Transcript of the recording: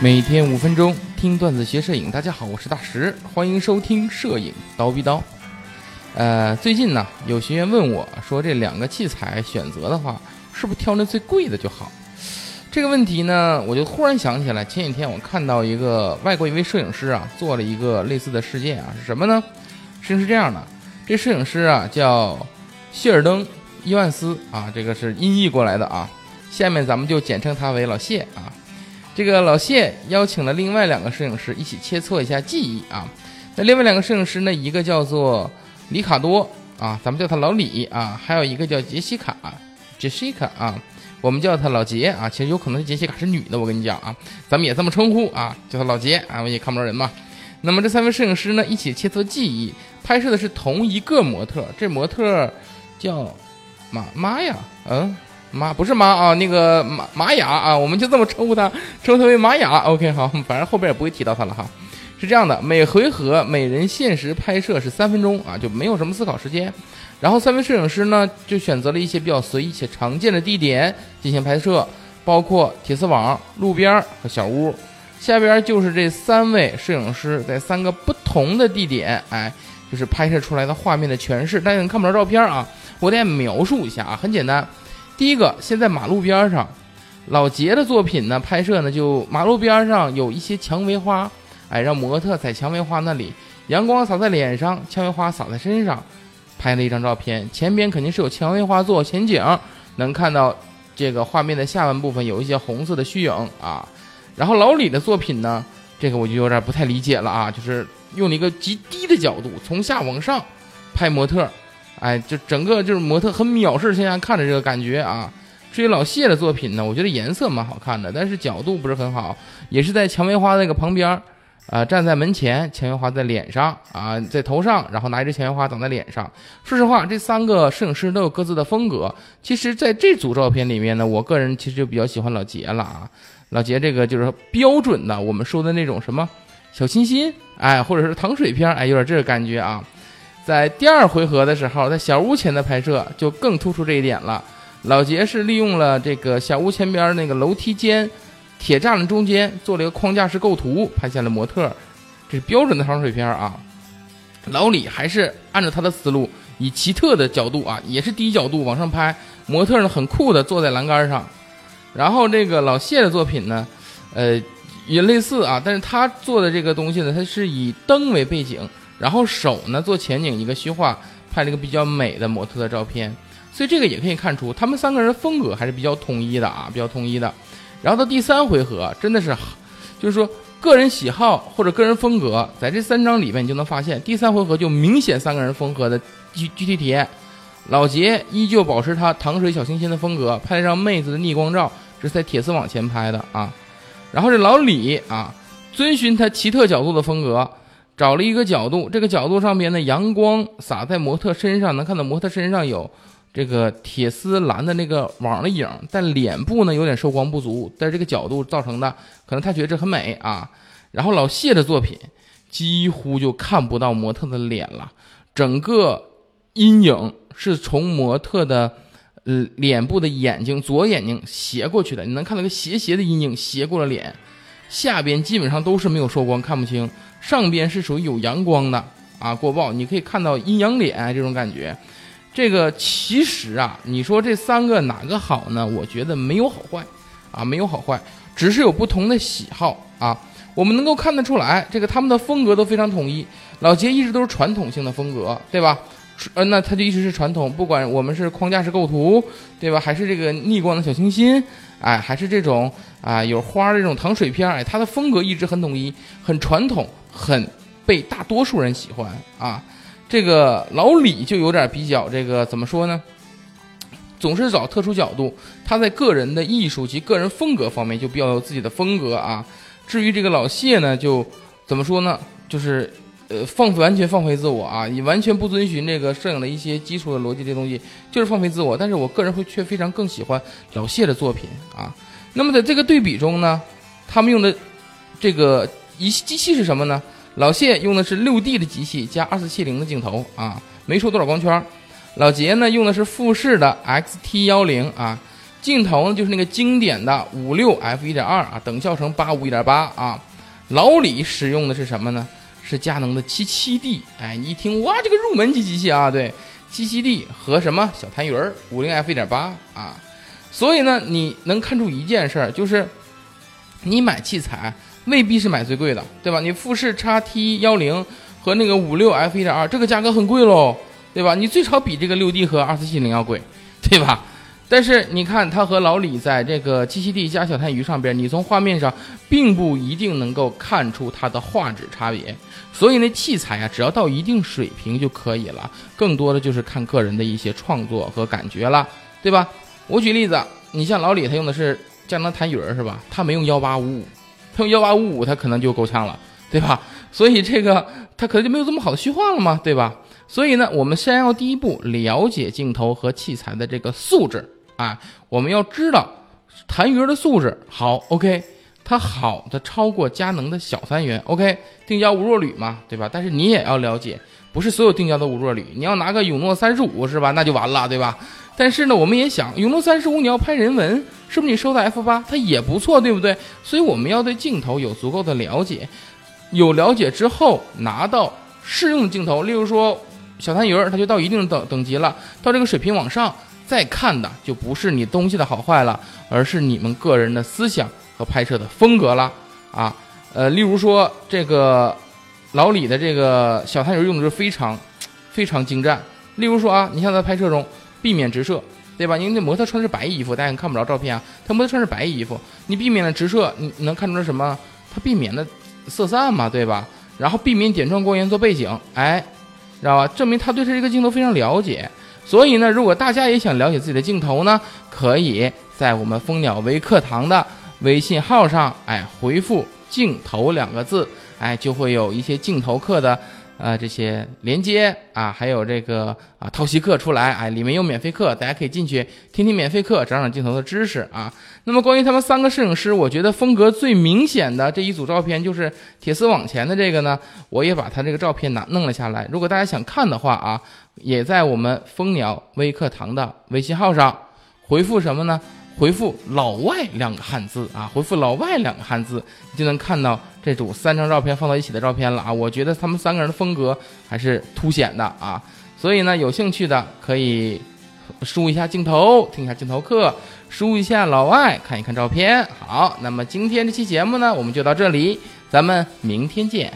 每天五分钟听段子学摄影，大家好，我是大石，欢迎收听摄影刀逼刀。呃，最近呢，有学员问我说，这两个器材选择的话，是不是挑那最贵的就好？这个问题呢，我就忽然想起来，前几天我看到一个外国一位摄影师啊，做了一个类似的事件啊，是什么呢？事情是这样的，这摄影师啊叫谢尔登·伊万斯啊，这个是音译过来的啊，下面咱们就简称他为老谢啊。这个老谢邀请了另外两个摄影师一起切磋一下技艺啊。那另外两个摄影师呢，一个叫做里卡多啊，咱们叫他老李啊，还有一个叫杰西卡，杰西卡啊，我们叫他老杰啊。其实有可能杰西卡是女的，我跟你讲啊，咱们也这么称呼啊，叫他老杰啊，我也看不着人嘛。那么这三位摄影师呢，一起切磋技艺，拍摄的是同一个模特，这模特叫妈妈呀，嗯。玛不是玛啊，那个玛玛雅啊，我们就这么称呼她，称呼他为玛雅。OK，好，反正后边也不会提到她了哈。是这样的，每回合每人限时拍摄是三分钟啊，就没有什么思考时间。然后三位摄影师呢，就选择了一些比较随意且常见的地点进行拍摄，包括铁丝网、路边和小屋。下边就是这三位摄影师在三个不同的地点，哎，就是拍摄出来的画面的诠释。大家看不着照片啊，我得描述一下啊，很简单。第一个，先在马路边上，老杰的作品呢，拍摄呢，就马路边上有一些蔷薇花，哎，让模特在蔷薇花那里，阳光洒在脸上，蔷薇花洒在身上，拍了一张照片。前边肯定是有蔷薇花做前景，能看到这个画面的下半部分有一些红色的虚影啊。然后老李的作品呢，这个我就有点不太理解了啊，就是用了一个极低的角度，从下往上拍模特。哎，就整个就是模特很藐视，现在看着这个感觉啊。至于老谢的作品呢，我觉得颜色蛮好看的，但是角度不是很好，也是在蔷薇花那个旁边，啊，站在门前，蔷薇花在脸上啊，在头上，然后拿一支蔷薇花挡在脸上。说实话，这三个摄影师都有各自的风格。其实，在这组照片里面呢，我个人其实就比较喜欢老杰了啊。老杰这个就是标准的我们说的那种什么小清新，哎，或者是糖水片，哎，有点这个感觉啊。在第二回合的时候，在小屋前的拍摄就更突出这一点了。老杰是利用了这个小屋前边那个楼梯间、铁栅栏中间做了一个框架式构图，拍下了模特，这是标准的糖水片啊。老李还是按照他的思路，以奇特的角度啊，也是低角度往上拍，模特呢很酷的坐在栏杆上。然后这个老谢的作品呢，呃，也类似啊，但是他做的这个东西呢，他是以灯为背景。然后手呢做前景一个虚化，拍了一个比较美的模特的照片，所以这个也可以看出他们三个人风格还是比较统一的啊，比较统一的。然后到第三回合，真的是，就是说个人喜好或者个人风格，在这三张里面你就能发现，第三回合就明显三个人风格的具具体体验。老杰依旧保持他糖水小清新的风格，拍了张妹子的逆光照，这是在铁丝网前拍的啊。然后这老李啊，遵循他奇特角度的风格。找了一个角度，这个角度上边的阳光洒在模特身上，能看到模特身上有这个铁丝栏的那个网的影，但脸部呢有点受光不足，但这个角度造成的，可能他觉得这很美啊。然后老谢的作品几乎就看不到模特的脸了，整个阴影是从模特的呃脸部的眼睛左眼睛斜过去的，你能看到个斜斜的阴影斜过了脸，下边基本上都是没有受光，看不清。上边是属于有阳光的啊，过曝，你可以看到阴阳脸这种感觉。这个其实啊，你说这三个哪个好呢？我觉得没有好坏啊，没有好坏，只是有不同的喜好啊。我们能够看得出来，这个他们的风格都非常统一。老杰一直都是传统性的风格，对吧？呃，那他就一直是传统，不管我们是框架式构图，对吧？还是这个逆光的小清新，哎，还是这种啊有花儿这种糖水片，哎，他的风格一直很统一，很传统。很被大多数人喜欢啊，这个老李就有点比较这个怎么说呢？总是找特殊角度，他在个人的艺术及个人风格方面就比较有自己的风格啊。至于这个老谢呢，就怎么说呢？就是呃放完全放飞自我啊，你完全不遵循这个摄影的一些基础的逻辑这东西，就是放飞自我。但是我个人会却非常更喜欢老谢的作品啊。那么在这个对比中呢，他们用的这个。仪机器是什么呢？老谢用的是六 D 的机器加二四七零的镜头啊，没出多少光圈。老杰呢用的是富士的 X T 幺零啊，镜头呢就是那个经典的五六 f 一点二啊，等效成八五一点八啊。老李使用的是什么呢？是佳能的七七 D。哎，你一听哇，这个入门级机器啊，对，七七 D 和什么小痰盂儿五零 f 一点八啊。所以呢，你能看出一件事儿，就是你买器材未必是买最贵的，对吧？你富士 x T 幺零和那个五六 f 一点二，这个价格很贵喽，对吧？你最少比这个六 D 和二四七零要贵，对吧？但是你看，他和老李在这个七七 D 加小探鱼上边，你从画面上并不一定能够看出它的画质差别。所以那器材啊，只要到一定水平就可以了，更多的就是看个人的一些创作和感觉了，对吧？我举例子，你像老李，他用的是佳能痰盂儿，是吧？他没用幺八五五，他用幺八五五，他可能就够呛了，对吧？所以这个他可能就没有这么好的虚化了嘛，对吧？所以呢，我们先要第一步了解镜头和器材的这个素质。啊，我们要知道痰盂的素质好，OK，它好的超过佳能的小三元，OK，定焦无弱铝嘛，对吧？但是你也要了解，不是所有定焦都无弱铝，你要拿个永诺三十五是吧？那就完了，对吧？但是呢，我们也想永诺三十五你要拍人文，是不是你收到 F 八它也不错，对不对？所以我们要对镜头有足够的了解，有了解之后拿到适用镜头，例如说小痰盂它就到一定等等级了，到这个水平往上。再看的就不是你东西的好坏了，而是你们个人的思想和拍摄的风格了啊。呃，例如说这个老李的这个小探油用的是非常非常精湛。例如说啊，你像在拍摄中避免直射，对吧？因为那模特穿的是白衣服，大家看不着照片啊。他模特穿是白衣服，你避免了直射，你能看出来什么？他避免了色散嘛，对吧？然后避免点状光源做背景，哎，知道吧？证明他对这个镜头非常了解。所以呢，如果大家也想了解自己的镜头呢，可以在我们蜂鸟微课堂的微信号上，哎，回复“镜头”两个字，哎，就会有一些镜头课的。呃，这些连接啊，还有这个啊套系课出来，哎，里面有免费课，大家可以进去听听免费课，长长镜头的知识啊。那么关于他们三个摄影师，我觉得风格最明显的这一组照片就是铁丝网前的这个呢，我也把他这个照片拿弄了下来。如果大家想看的话啊，也在我们蜂鸟微课堂的微信号上回复什么呢？回复“老外”两个汉字啊，回复“老外”两个汉字，你就能看到这组三张照片放到一起的照片了啊！我觉得他们三个人的风格还是凸显的啊，所以呢，有兴趣的可以输一下镜头，听一下镜头课，输一下“老外”，看一看照片。好，那么今天这期节目呢，我们就到这里，咱们明天见。